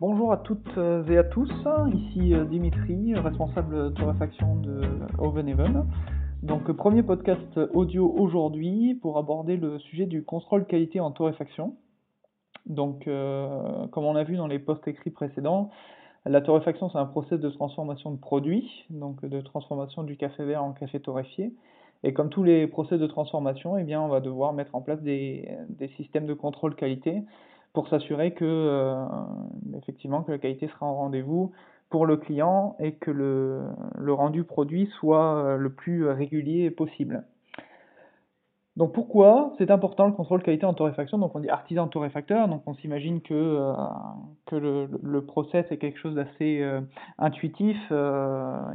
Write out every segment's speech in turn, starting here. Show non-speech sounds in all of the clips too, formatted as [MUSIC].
Bonjour à toutes et à tous, ici euh, Dimitri, responsable torréfaction de Oven Even. Donc premier podcast audio aujourd'hui pour aborder le sujet du contrôle qualité en torréfaction. Donc euh, comme on a vu dans les posts écrits précédents, la torréfaction c'est un process de transformation de produits, donc de transformation du café vert en café torréfié. Et comme tous les process de transformation, eh bien, on va devoir mettre en place des systèmes de contrôle qualité pour s'assurer que, euh, effectivement, que la qualité sera en rendez-vous pour le client et que le, rendu produit soit euh, le plus régulier possible. Donc pourquoi c'est important le contrôle qualité en torréfaction? Donc on dit artisan torréfacteur, donc on s'imagine que, euh, que le, process est quelque chose d'assez euh, intuitif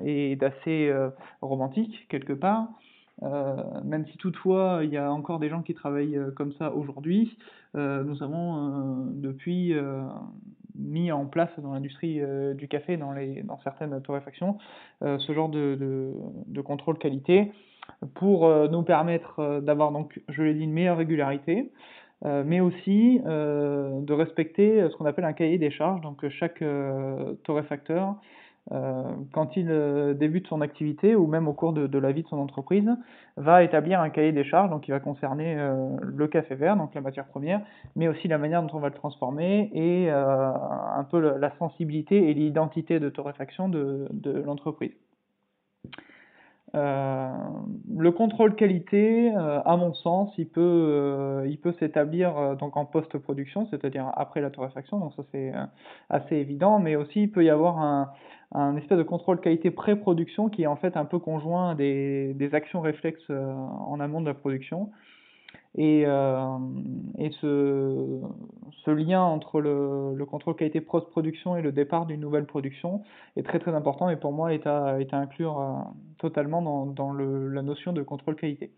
et d'assez romantique quelque part. Euh, même si toutefois il y a encore des gens qui travaillent euh, comme ça aujourd'hui, euh, nous avons depuis mis en place dans l'industrie du café, dans, certaines torréfactions, ce genre de, contrôle qualité pour nous permettre d'avoir donc, je l'ai dit, une meilleure régularité, mais aussi de respecter ce qu'on appelle un cahier des charges. Donc chaque torréfacteur quand il euh, débute son activité ou même au cours de, la vie de son entreprise, va établir un cahier des charges, donc qui va concerner euh, le café vert, donc la matière première, mais aussi la manière dont on va le transformer et un peu la sensibilité et l'identité de torréfaction de, de l'entreprise. Euh, le contrôle qualité, euh, à mon sens, il peut, euh, il peut s'établir donc en post-production, c'est-à-dire après la torréfaction, donc ça c'est assez évident, mais aussi il peut y avoir un, un espèce de contrôle qualité pré-production qui est en fait un peu conjoint des, des actions réflexes en amont de la production. Et, euh, ce, lien entre le, le contrôle qualité post-production et le départ d'une nouvelle production est très très important et pour moi est à, inclure euh, totalement dans, la notion de contrôle qualité.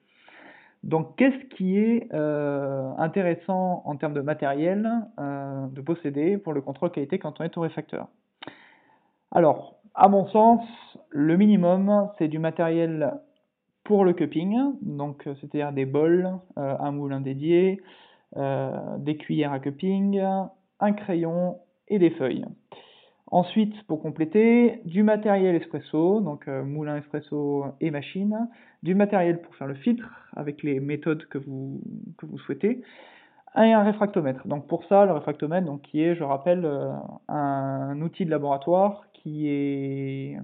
Donc qu'est-ce qui est euh, intéressant en termes de matériel de posséder pour le contrôle qualité quand on est torréfacteur? Alors, à mon sens, le minimum, c'est du matériel pour le cupping, donc euh, c'est-à-dire des bols, euh, un moulin dédié, euh, des cuillères à cupping, un crayon et des feuilles. Ensuite, pour compléter, du matériel espresso, donc moulin espresso et machine, du matériel pour faire le filtre avec les méthodes que vous, que vous souhaitez, et un réfractomètre. Donc pour ça, le réfractomètre, donc, qui est, je rappelle, un outil de laboratoire qui est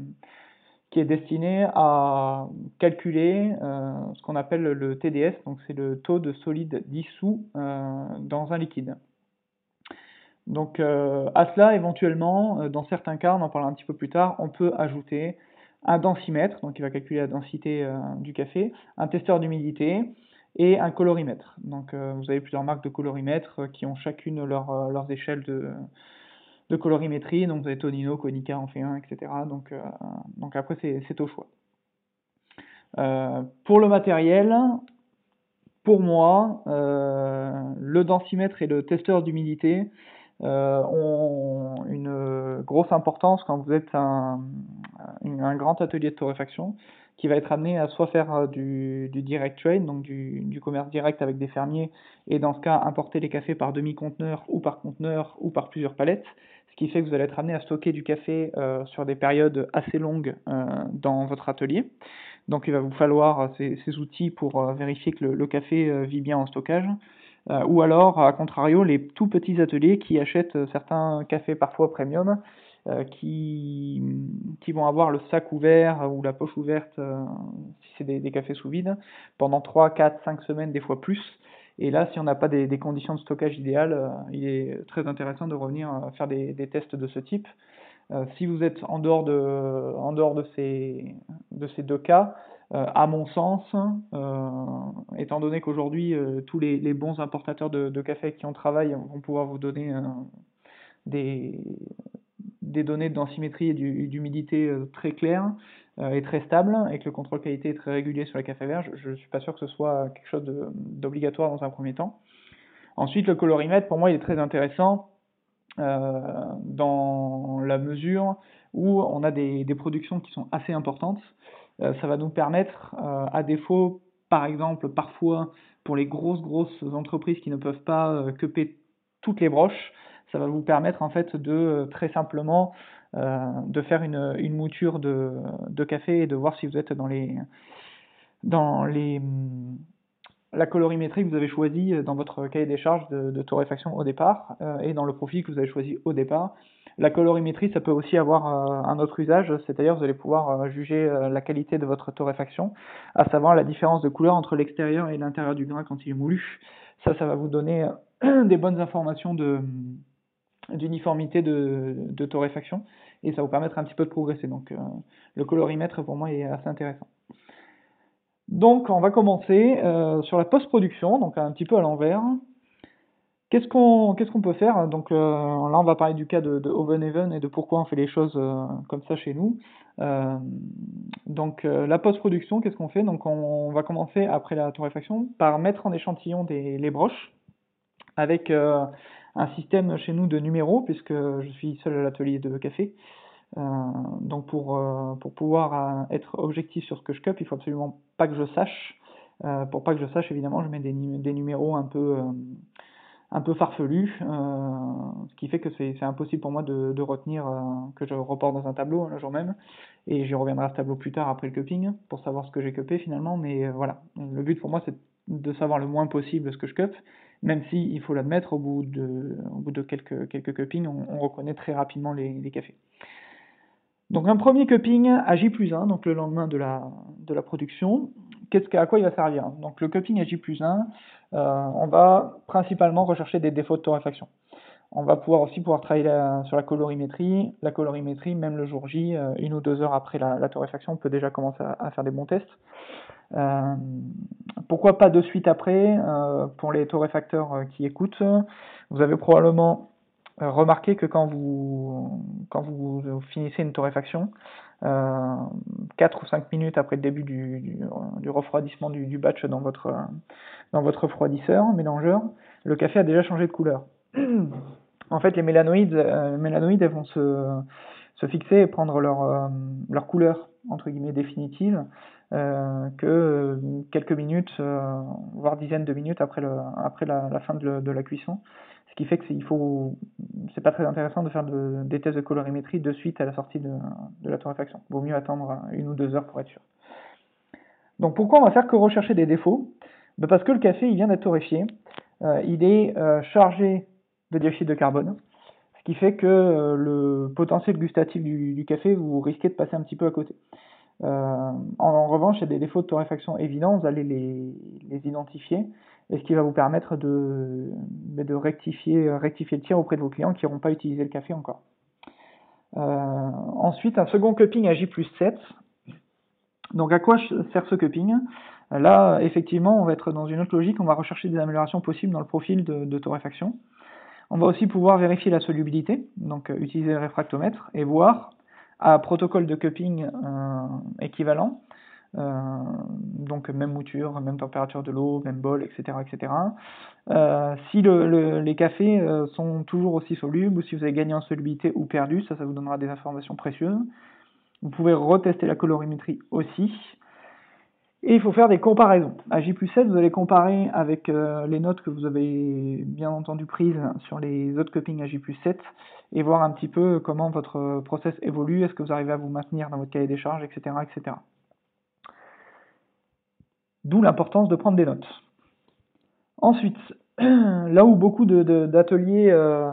est destiné à calculer euh, ce qu'on appelle le TDS, donc c'est le taux de solide dissous euh, dans un liquide. Donc euh, à cela, éventuellement, dans certains cas, on en parlera un petit peu plus tard, on peut ajouter un densimètre, donc qui va calculer la densité du café, un testeur d'humidité et un colorimètre. Donc vous avez plusieurs marques de colorimètres qui ont chacune leur, leurs échelles de, de colorimétrie, donc vous avez Tonino, Konica en fait un, etc. Donc, euh, donc après c'est au choix. Euh, pour le matériel, pour moi, euh, le densimètre et le testeur d'humidité euh, ont une grosse importance quand vous êtes un, un, grand atelier de torréfaction qui va être amené à soit faire du, du direct trade, donc du, commerce direct avec des fermiers, et dans ce cas importer les cafés par demi-conteneur ou par conteneur ou par plusieurs palettes, qui fait que vous allez être amené à stocker du café euh, sur des périodes assez longues euh, dans votre atelier. Donc il va vous falloir ces, outils pour euh, vérifier que le, le café euh, vit bien en stockage. Euh, ou alors, à contrario, les tout petits ateliers qui achètent certains cafés parfois premium, qui, qui vont avoir le sac ouvert ou la poche ouverte, si c'est des, cafés sous vide, pendant 3, 4, 5 semaines, des fois plus, et là, si on n'a pas des, conditions de stockage idéales, euh, il est très intéressant de revenir euh, faire des, tests de ce type. Euh, si vous êtes en dehors de, en dehors de, ces, de ces deux cas, euh, à mon sens, euh, étant donné qu'aujourd'hui tous les, bons importateurs de, de, café qui en travaillent vont pouvoir vous donner des, des données de densimétrie et d'humidité très claires, euh, est très stable et que le contrôle qualité est très régulier sur les cafés verts, je ne suis pas sûr que ce soit quelque chose d'obligatoire dans un premier temps. Ensuite, le colorimètre, pour moi, il est très intéressant euh, dans la mesure où on a des, productions qui sont assez importantes. Euh, ça va nous permettre, euh, à défaut, par exemple, parfois, pour les grosses, grosses entreprises qui ne peuvent pas euh, toutes les broches, ça va vous permettre en fait de très simplement de faire une, une mouture de, de, café et de voir si vous êtes dans les dans les la colorimétrie que vous avez choisie dans votre cahier des charges de, de torréfaction au départ et dans le profil que vous avez choisi au départ. La colorimétrie, ça peut aussi avoir euh, un autre usage, c'est-à-dire vous allez pouvoir euh, juger euh, la qualité de votre torréfaction, à savoir la différence de couleur entre l'extérieur et l'intérieur du grain quand il est moulu. Ça, ça va vous donner [CLEARS THROAT] des bonnes informations de d'uniformité de, de, torréfaction et ça vous permettre un petit peu de progresser. Donc le colorimètre pour moi est assez intéressant. Donc on va commencer sur la post-production, donc un petit peu à l'envers. Qu'est-ce qu'on peut faire? Donc euh, là, on va parler du cas de, de Oven et de pourquoi on fait les choses euh, comme ça chez nous. Euh, donc la post-production, qu'est-ce qu'on fait? Donc on, va commencer après la torréfaction par mettre en échantillon des, les broches avec un système chez nous de numéros puisque je suis seul à l'atelier de café. donc pour, pour pouvoir être objectif sur ce que je cup, il faut absolument pas que je sache. pour pas que je sache, évidemment, je mets des, numéros un peu un peu farfelu, euh, ce qui fait que c'est impossible pour moi de, retenir euh, que je reporte dans un tableau hein, le jour même, et j'y reviendrai à ce tableau plus tard après le cupping pour savoir ce que j'ai cupé finalement, mais euh, voilà, le but pour moi c'est de savoir le moins possible ce que je cup, même si il faut l'admettre au bout de, bout de quelques, quelques cuppings, on, on reconnaît très rapidement les, les cafés. Donc un premier cupping à J plus 1, donc le lendemain de la, de la production, qu'est-ce à quoi il va servir? Donc le cupping à J plus 1, euh, on va principalement rechercher des défauts de torréfaction. On va pouvoir aussi pouvoir travailler sur la colorimétrie. La colorimétrie, même le jour J, euh, une ou deux heures après la, torréfaction, on peut déjà commencer à, faire des bons tests. Euh, pourquoi pas de suite après Pour les torréfacteurs qui écoutent, vous avez probablement remarqué que quand vous, quand vous finissez une torréfaction, euh, 4 ou 5 minutes après le début du, du, refroidissement du, du, batch dans votre, dans votre refroidisseur, mélangeur, le café a déjà changé de couleur. [COUGHS] en fait, les mélanoïdes, euh, mélanoïdes elles vont se, se fixer et prendre leur, euh, leur couleur entre guillemets définitive euh, que quelques minutes, euh, voire dizaines de minutes après, le, après la, la fin de, de, la cuisson qui fait que faut, c'est pas très intéressant de faire de, des tests de colorimétrie de suite à la sortie de, de la torréfaction. Vaut mieux attendre une ou deux heures pour être sûr. Donc pourquoi on va faire que rechercher des défauts? Ben Parce que le café il vient d'être torréfié, euh, il est euh, chargé de dioxyde de carbone, ce qui fait que euh, le potentiel gustatif du, du, café, vous risquez de passer un petit peu à côté. Euh, en, en, revanche, il y a des défauts de torréfaction évidents, vous allez les, les identifier, et ce qui va vous permettre de, de rectifier, le tir auprès de vos clients qui n'auront pas utilisé le café encore. Euh, ensuite, un second cupping à J plus 7. Donc à quoi sert ce cupping? Là, effectivement, on va être dans une autre logique, on va rechercher des améliorations possibles dans le profil de, de torréfaction. On va aussi pouvoir vérifier la solubilité, donc euh, utiliser le réfractomètre et voir à protocole de cupping euh, équivalent euh, donc même mouture, même température de l'eau, même bol, etc. etc. Euh, si le, le, les cafés euh, sont toujours aussi solubles, ou si vous avez gagné en solubilité ou perdu, ça, ça vous donnera des informations précieuses. Vous pouvez retester la colorimétrie aussi. Et il faut faire des comparaisons. À J plus 7, vous allez comparer avec euh, les notes que vous avez bien entendu prises sur les autres cuppings à J plus 7 et voir un petit peu comment votre process évolue, est-ce que vous arrivez à vous maintenir dans votre cahier des charges, etc. etc. D'où l'importance de prendre des notes. Ensuite, [CLEARS THROAT] là où beaucoup d'ateliers euh,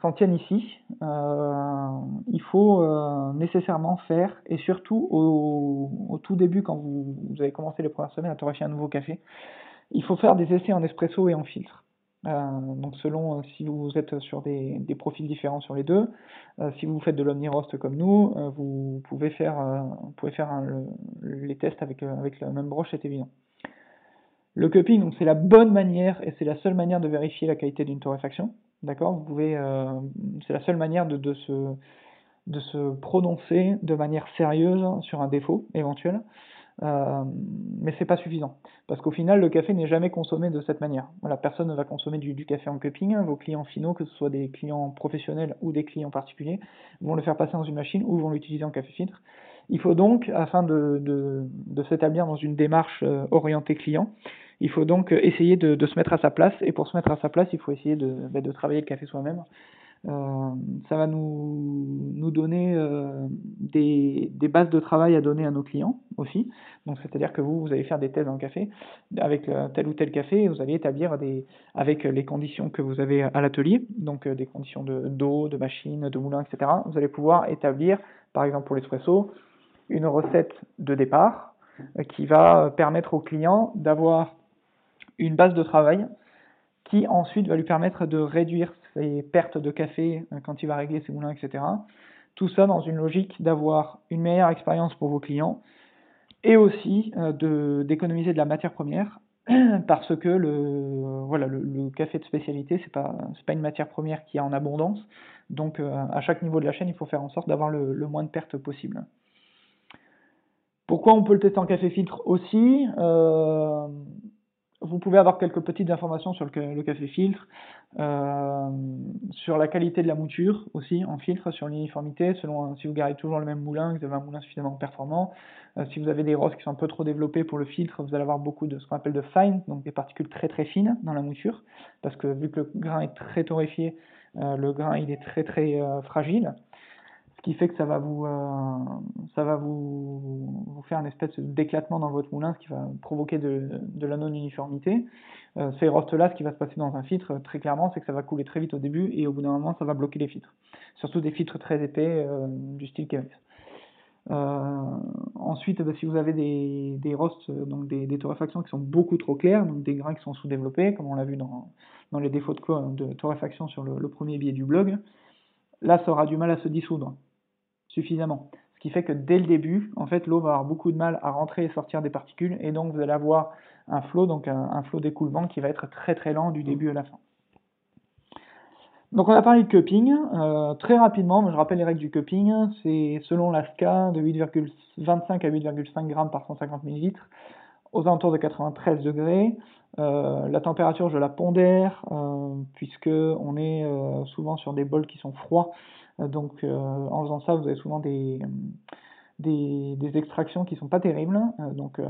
s'en tiennent ici, euh, il faut euh, nécessairement faire, et surtout au, tout début, quand vous, avez commencé les premières semaines à torréfier un nouveau café, il faut faire des essais en espresso et en filtre. Euh, donc selon si vous êtes sur des, profils différents sur les deux, si vous faites de l'omni-roast comme nous, vous pouvez faire, vous pouvez faire le, les tests avec, avec la même broche, c'est évident. Le cupping, c'est la bonne manière et c'est la seule manière de vérifier la qualité d'une torréfaction. D'accord? Vous pouvez, euh, c'est la seule manière de, se, de se prononcer de manière sérieuse sur un défaut éventuel. Euh, mais c'est pas suffisant parce qu'au final, le café n'est jamais consommé de cette manière. Voilà, personne ne va consommer du, du, café en cupping. Vos clients finaux, que ce soit des clients professionnels ou des clients particuliers, vont le faire passer dans une machine ou vont l'utiliser en café filtre. Il faut donc, afin de, de, de s'établir dans une démarche euh, orientée client, il faut donc essayer de, de, se mettre à sa place. Et pour se mettre à sa place, il faut essayer de, bah, de travailler le café soi-même. Euh, ça va nous, nous donner euh, des, des, bases de travail à donner à nos clients aussi. Donc, c'est-à-dire que vous, vous allez faire des thèses en café avec tel ou tel café vous allez établir des, avec les conditions que vous avez à l'atelier, donc des conditions de, d'eau, de machine, de moulin, etc. Vous allez pouvoir établir, par exemple pour l'espresso, une recette de départ qui va permettre au client d'avoir une base de travail qui ensuite va lui permettre de réduire ses pertes de café euh, quand il va régler ses moulins, etc. Tout ça dans une logique d'avoir une meilleure expérience pour vos clients et aussi euh, d'économiser de la matière première [CLEARS THROAT] parce que le, voilà, le, café de spécialité, c'est pas, pas une matière première qui est en abondance. Donc, euh, à chaque niveau de la chaîne, il faut faire en sorte d'avoir le, moins de pertes possible. Pourquoi on peut le tester en café filtre aussi? Euh, vous pouvez avoir quelques petites informations sur le, café filtre, euh, sur la qualité de la mouture aussi en filtre, sur l'uniformité, selon si vous gardez toujours le même moulin, que vous avez un moulin suffisamment performant. Euh, si vous avez des rosses qui sont un peu trop développées pour le filtre, vous allez avoir beaucoup de ce qu'on appelle de fine, donc des particules très très fines dans la mouture, parce que vu que le grain est très torréfié, euh, le grain il est très très fragile ce qui fait que ça va vous, euh, ça va vous, vous, faire une espèce d'éclatement dans votre moulin, ce qui va provoquer de, de la non-uniformité. Euh, ces rostes-là, ce qui va se passer dans un filtre, très clairement, c'est que ça va couler très vite au début et au bout d'un moment, ça va bloquer les filtres. Surtout des filtres très épais euh, du style Kevis. ensuite, bah, si vous avez des, des rostes, donc des, des, torréfactions qui sont beaucoup trop claires, donc des grains qui sont sous-développés, comme on l'a vu dans, dans les défauts de, de torréfaction sur le, le premier billet du blog, là, ça aura du mal à se dissoudre suffisamment. Ce qui fait que dès le début, en fait, l'eau va avoir beaucoup de mal à rentrer et sortir des particules, et donc vous allez avoir un flot, donc un, flot d'écoulement qui va être très très lent du début à la fin. Donc on a parlé de cupping, euh, très rapidement, je rappelle les règles du cupping, c'est selon la SCA de 8,25 à 8,5 grammes par 150 ml, aux alentours de 93 degrés. Euh, la température, je la pondère, euh, puisque on est souvent sur des bols qui sont froids, euh, donc euh, en faisant ça, vous avez souvent des, des, extractions qui sont pas terribles, euh, donc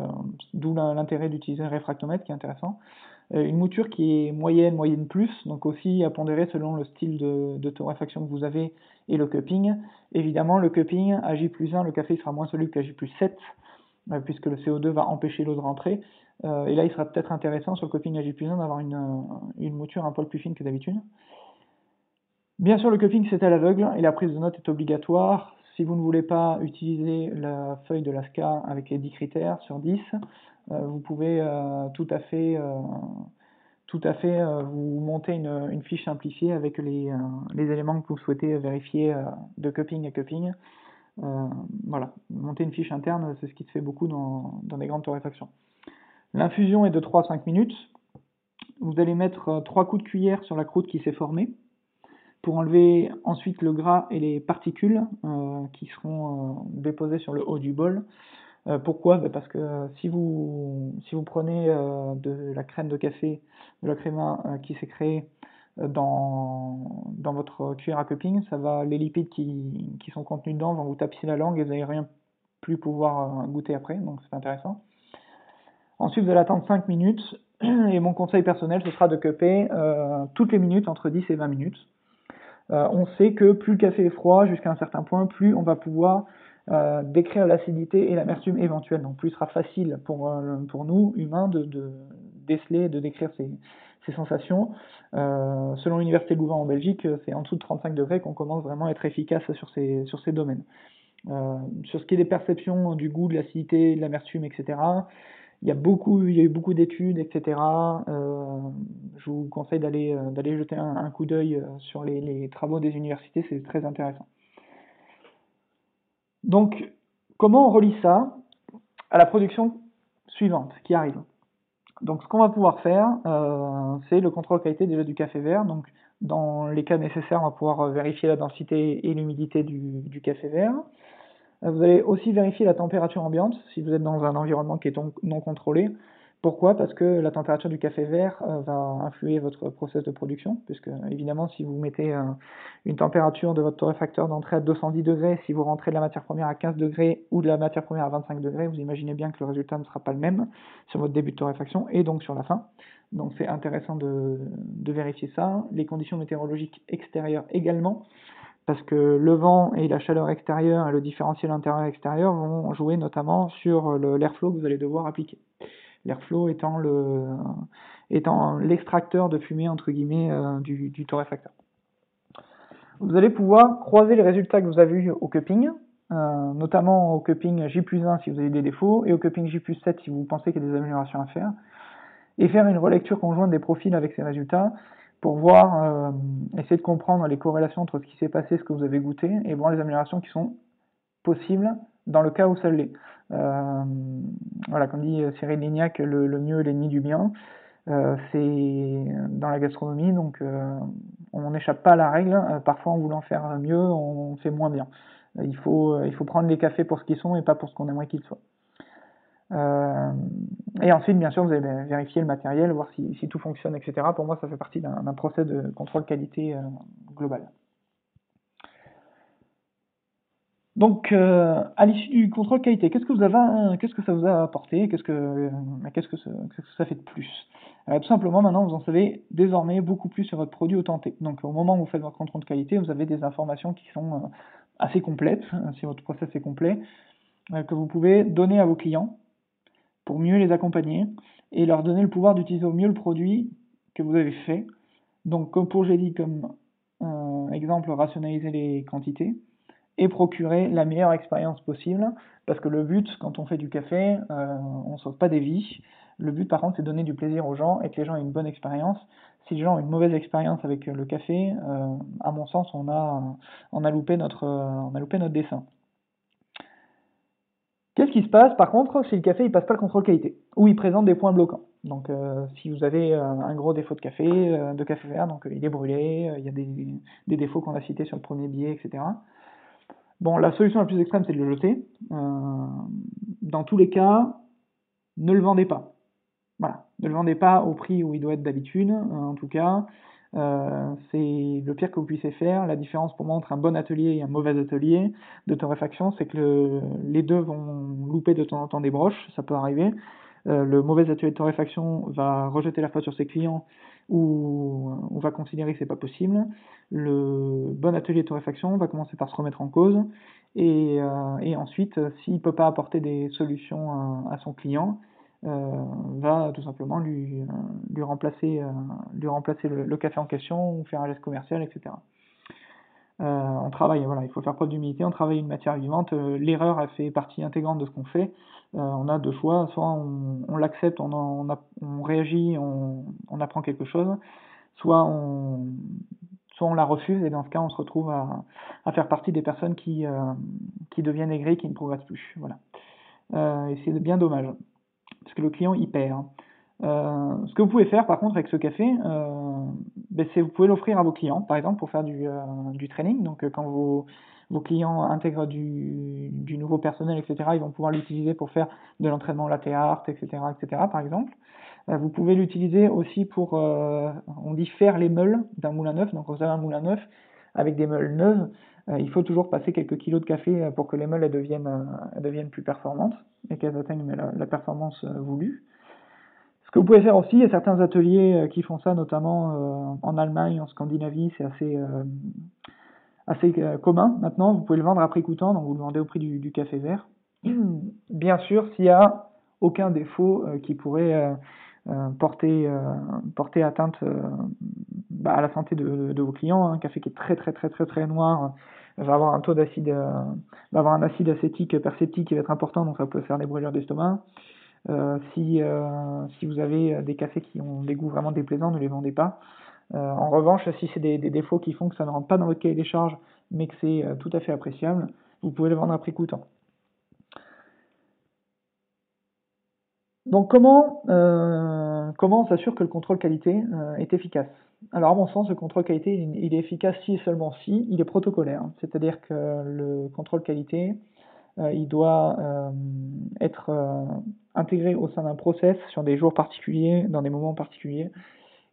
d'où l'intérêt d'utiliser un réfractomètre qui est intéressant. une mouture qui est moyenne, moyenne plus, donc aussi à pondérer selon le style de, torréfaction que vous avez et le cupping. Évidemment, le cupping, à J plus 1, le café sera moins soluble qu'à J plus 7, puisque le CO2 va empêcher l'eau de rentrer. et là, il sera peut-être intéressant sur le cupping à J plus 1 d'avoir une, une mouture un poil plus fine que d'habitude. Bien sûr, le cupping, c'est à l'aveugle et la prise de notes est obligatoire. Si vous ne voulez pas utiliser la feuille de l'ASCA avec les 10 critères sur 10, euh, vous pouvez euh, tout à fait, euh, tout à fait vous monter une, fiche simplifiée avec les, éléments que vous souhaitez vérifier de cupping à cupping. voilà, monter une fiche interne, c'est ce qui se fait beaucoup dans, dans des grandes torréfactions. L'infusion est de 3 à 5 minutes. Vous allez mettre 3 coups de cuillère sur la croûte qui s'est formée pour enlever ensuite le gras et les particules euh, qui seront euh, déposées sur le haut du bol. Euh, pourquoi? Ben, Parce que si vous, si vous prenez de la crème de café, de la créma qui s'est créée dans, dans votre cuillère à cupping, ça va, les lipides qui, qui sont contenus dedans vont vous tapisser la langue et vous n'allez rien plus pouvoir goûter après, donc c'est intéressant. Ensuite, vous allez attendre 5 minutes [CLEARS THROAT] et mon conseil personnel, ce sera de cupper toutes les minutes, entre 10 et 20 minutes. Euh, on sait que plus le café est froid jusqu'à un certain point, plus on va pouvoir euh, décrire l'acidité et l'amertume éventuelle. Donc plus il sera facile pour, euh, pour nous, humains, de, de déceler, de décrire ces, ces sensations. selon l'Université Louvain en Belgique, c'est en dessous de 35 degrés qu'on commence vraiment à être efficace sur ces, sur ces domaines. sur ce qui est des perceptions du goût, de l'acidité, de l'amertume, etc., il y a beaucoup, il y a eu beaucoup d'études, etc. Euh, je vous conseille d'aller euh, d'aller jeter un, coup d'œil euh, sur les, travaux des universités, c'est très intéressant. Donc, comment on relie ça à la production suivante qui arrive? Donc, ce qu'on va pouvoir faire, c'est le contrôle qualité déjà du café vert. Donc, dans les cas nécessaires, on va pouvoir vérifier la densité et l'humidité du café vert. Vous allez aussi vérifier la température ambiante si vous êtes dans un environnement qui est non contrôlé, Pourquoi? Parce que la température du café vert euh, va influer votre process de production, puisque évidemment si vous mettez euh, une température de votre torréfacteur d'entrée à 210 degrés, si vous rentrez de la matière première à 15 degrés ou de la matière première à 25 degrés, vous imaginez bien que le résultat ne sera pas le même sur votre début de torréfaction et donc sur la fin. Donc c'est intéressant de, de vérifier ça. Les conditions météorologiques extérieures également parce que le vent et la chaleur extérieure et le différentiel intérieur-extérieur vont jouer notamment sur l'airflow que vous allez devoir appliquer l'airflow étant le étant l'extracteur de fumée entre guillemets euh, du, torréfacteur. Vous allez pouvoir croiser les résultats que vous avez eu au cupping, euh, notamment au cupping J 1 si vous avez des défauts, et au cupping J 7 si vous pensez qu'il y a des améliorations à faire, et faire une relecture conjointe des profils avec ces résultats pour voir, euh, essayer de comprendre les corrélations entre ce qui s'est passé, ce que vous avez goûté, et voir les améliorations qui sont possibles dans le cas où ça l'est. Euh, voilà, comme dit Cyril Lignac, le, mieux est l'ennemi du bien. Euh, c'est dans la gastronomie, donc euh, on n'échappe pas à la règle. parfois, en voulant faire mieux, on fait moins bien. Il faut, il faut prendre les cafés pour ce qu'ils sont et pas pour ce qu'on aimerait qu'ils soient. Et ensuite, bien sûr, vous allez vérifier le matériel, voir si, tout fonctionne, etc. Pour moi, ça fait partie d'un procès de contrôle qualité global. Donc, euh, à l'issue du contrôle qualité, qu'est-ce que vous avez, qu'est-ce que ça vous a apporté? Qu'est-ce que, euh, que, ça, fait de plus? Euh, Tout simplement, maintenant, vous en savez désormais beaucoup plus sur votre produit au tenté. Donc, au moment où vous faites votre contrôle de qualité, vous avez des informations qui sont assez complètes, si votre process est complet, que vous pouvez donner à vos clients pour mieux les accompagner et leur donner le pouvoir d'utiliser au mieux le produit que vous avez fait. Donc, comme pour j'ai dit, comme exemple, rationaliser les quantités et procurer la meilleure expérience possible. Parce que le but, quand on fait du café, euh, on ne sauve pas des vies. Le but, par contre, c'est donner du plaisir aux gens et que les gens aient une bonne expérience. Si les gens ont une mauvaise expérience avec le café, euh, à mon sens, on a, on notre, on a loupé notre dessin. Qu'est-ce qui se passe par contre si le café il passe pas le contrôle qualité ou il présente des points bloquants Donc euh, si vous avez un gros défaut de café, de café vert, donc il est brûlé, il y a des, des défauts qu'on a cités sur le premier billet, etc. Bon, la solution la plus extrême, c'est de le jeter. Euh, dans tous les cas, ne le vendez pas. Voilà, ne le vendez pas au prix où il doit être d'habitude, euh, en tout cas. Euh, c'est le pire que vous puissiez faire. La différence pour moi entre un bon atelier et un mauvais atelier de torréfaction, c'est que les deux vont louper de temps en temps des broches, ça peut arriver. le mauvais atelier de torréfaction va rejeter la faute sur ses clients ou on va considérer que c'est pas possible. Le bon atelier de torréfaction va commencer par se remettre en cause et, euh, ensuite, s'il peut pas apporter des solutions à, son client, euh, va tout simplement lui, euh, lui remplacer, lui remplacer le, café en question ou faire un geste commercial, etc. on travaille, voilà, il faut faire preuve d'humilité, on travaille une matière vivante, l'erreur elle fait partie intégrante de ce qu'on fait, on a deux choix, soit on, l'accepte, on, on, réagit, on, on apprend quelque chose, soit on, soit on la refuse et dans ce cas on se retrouve à, à faire partie des personnes qui, euh, qui deviennent aigries, qui ne progressent plus. Voilà. Euh, et c'est bien dommage, parce que le client y perd. Euh, ce que vous pouvez faire par contre avec ce café, ben, c'est vous pouvez l'offrir à vos clients, par exemple pour faire du, du training. Donc quand vos, vos clients intègrent du, du nouveau personnel, etc., ils vont pouvoir l'utiliser pour faire de l'entraînement latte art, etc., etc., par exemple. Euh, vous pouvez l'utiliser aussi pour, euh, on dit faire les meules d'un moulin neuf. Donc, vous avez un moulin neuf avec des meules neuves. Euh, il faut toujours passer quelques kilos de café pour que les meules deviennent, deviennent plus performantes et qu'elles atteignent la, performance voulue. Ce que vous pouvez faire aussi, il y a certains ateliers qui font ça, notamment en Allemagne, en Scandinavie, c'est assez, assez commun maintenant. Vous pouvez le vendre à prix coûtant, donc vous le vendez au prix du, du café vert. [CLEARS THROAT] Bien sûr, s'il n'y a aucun défaut qui pourrait euh, porter, euh, porter atteinte euh, bah, à la santé de, vos clients. Un café qui est très très très très très noir va avoir un taux d'acide, va avoir un acide acétique perceptique qui va être important, donc ça peut faire des brûlures d'estomac. Euh, si, euh, vous avez des cafés qui ont des goûts vraiment déplaisants, ne les vendez pas. Euh, en revanche, si c'est des, des, défauts qui font que ça ne rentre pas dans votre cahier des charges, mais que c'est tout à fait appréciable, vous pouvez les vendre à prix coûtant. Donc comment, euh, comment on s'assure que le contrôle qualité euh, est efficace? Alors à mon sens, le contrôle qualité, il, est efficace si et seulement si il est protocolaire. C'est-à-dire que le contrôle qualité il doit être intégré au sein d'un process sur des jours particuliers, dans des moments particuliers.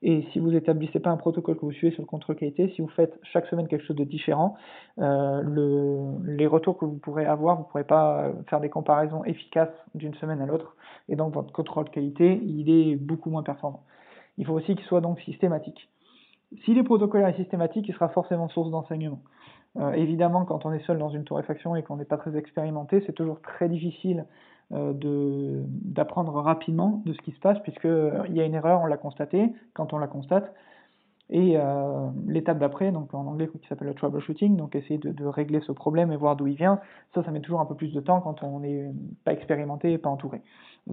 Et si vous n'établissez pas un protocole que vous suivez sur le contrôle qualité, si vous faites chaque semaine quelque chose de différent, euh, le, les retours que vous pourrez avoir, vous ne pourrez pas faire des comparaisons efficaces d'une semaine à l'autre. Et donc votre contrôle qualité, il est beaucoup moins performant. Il faut aussi qu'il soit donc systématique. Si est protocolaire et systématique, il sera forcément source d'enseignement. Euh, évidemment, quand on est seul dans une torréfaction et qu'on n'est pas très expérimenté, c'est toujours très difficile euh, d'apprendre rapidement de ce qui se passe, puisqu'il euh, y a une erreur, on l'a constaté, quand on la constate. Et euh, l'étape d'après, donc en anglais qui s'appelle le troubleshooting, donc essayer de, de, régler ce problème et voir d'où il vient, ça, ça met toujours un peu plus de temps quand on n'est pas expérimenté et pas entouré.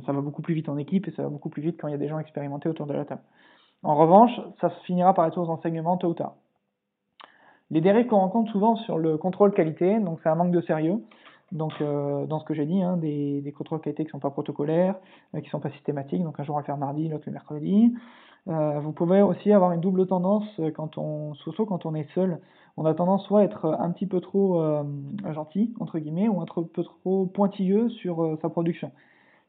ça va beaucoup plus vite en équipe et ça va beaucoup plus vite quand il y a des gens expérimentés autour de la table. En revanche, ça finira par être aux enseignements tôt ou tard. Les dérives qu'on rencontre souvent sur le contrôle qualité, donc c'est un manque de sérieux. Donc, euh, dans ce que j'ai dit, hein, des, contrôles qualité qui ne sont pas protocolaires, euh, qui ne sont pas systématiques, donc un jour on va le faire mardi, l'autre le mercredi. Euh, vous pouvez aussi avoir une double tendance quand on, surtout quand on est seul. On a tendance soit à être un petit peu trop gentil, entre guillemets, ou un peu trop pointilleux sur sa production.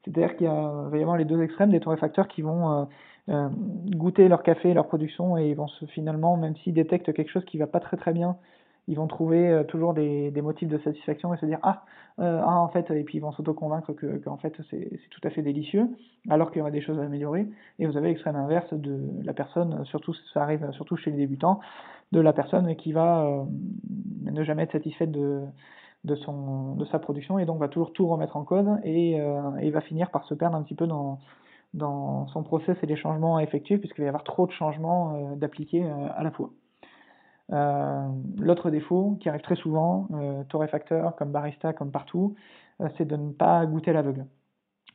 C'est-à-dire qu'il va y avoir les deux extrêmes des torréfacteurs qui vont goûter leur café, leur production, et ils vont se, finalement, même s'ils détectent quelque chose qui va pas très très bien ils vont trouver euh, toujours des, motifs de satisfaction et se dire ah, euh, ah en fait et puis ils vont s'auto-convaincre que qu'en fait c'est tout à fait délicieux alors qu'il y aura des choses à améliorer et vous avez l'extrême inverse de la personne surtout ça arrive surtout chez les débutants de la personne qui va euh, ne jamais être satisfaite de son, de sa production et donc va toujours tout remettre en cause et, euh, et va finir par se perdre un petit peu dans, dans son process et les changements à effectuer puisqu'il va y avoir trop de changements d'appliquer à la fois. Euh, L'autre défaut qui arrive très souvent, euh, torréfacteur, comme barista, comme partout, euh, c'est de ne pas goûter l'aveugle.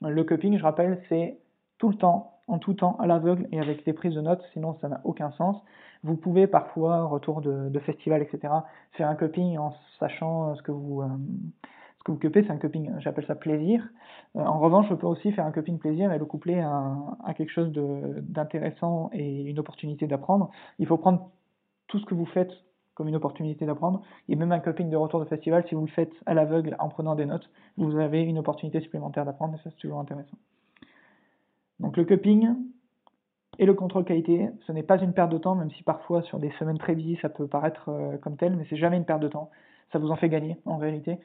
Le cupping, je rappelle, c'est tout le temps, en tout temps, à l'aveugle et avec des prises de notes, sinon ça n'a aucun sens. Vous pouvez parfois, retour de, de festival, etc., faire un cupping en sachant ce que vous, euh, ce que vous cuppez, c'est un cupping, j'appelle ça plaisir. Euh, en revanche, je peux aussi faire un cupping plaisir et le coupler à, à quelque chose d'intéressant et une opportunité d'apprendre. Il faut prendre tout ce que vous faites comme une opportunité d'apprendre. Et même un coping de retour de festival, si vous le faites à l'aveugle en prenant des notes, vous avez une opportunité supplémentaire d'apprendre et ça c'est toujours intéressant. Donc le cupping et le contrôle qualité, ce n'est pas une perte de temps, même si parfois sur des semaines très busy ça peut paraître euh, comme tel, mais c'est jamais une perte de temps. Ça vous en fait gagner en réalité.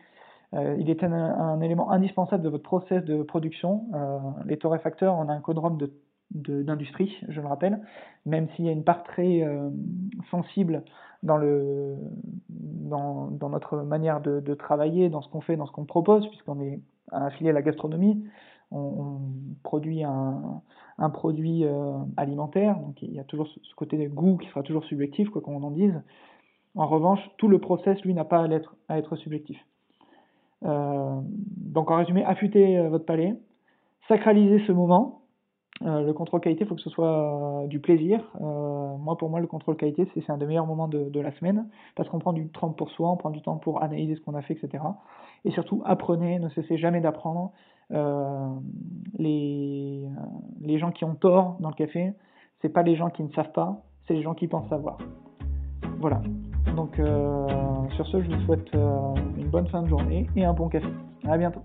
Euh, il est un, un, élément indispensable de votre process de production. Euh, les torréfacteurs, on a un codrome de d'industrie, je le rappelle, même s'il y a une part très euh, sensible dans, notre manière de, travailler, dans ce qu'on fait, dans ce qu'on propose, puisqu'on est affilié à la gastronomie, on, produit un, produit euh, alimentaire, donc il y a toujours ce côté goût qui sera toujours subjectif, quoi qu'on en dise. En revanche, tout le process, lui, n'a pas à être, subjectif. Euh, donc en résumé, affûtez votre palais, sacralisez ce moment, euh, le contrôle qualité, il faut que ce soit euh, du plaisir. Euh, moi, pour moi, le contrôle qualité, c'est un des meilleurs moments de, la semaine, parce qu'on prend du temps pour soi, on prend du temps pour analyser ce qu'on a fait, etc. Et surtout, apprenez, ne cessez jamais d'apprendre. Les, les gens qui ont tort dans le café, c'est pas les gens qui ne savent pas, c'est les gens qui pensent savoir. Voilà. Donc, sur ce, je vous souhaite une bonne fin de journée et un bon café. À bientôt.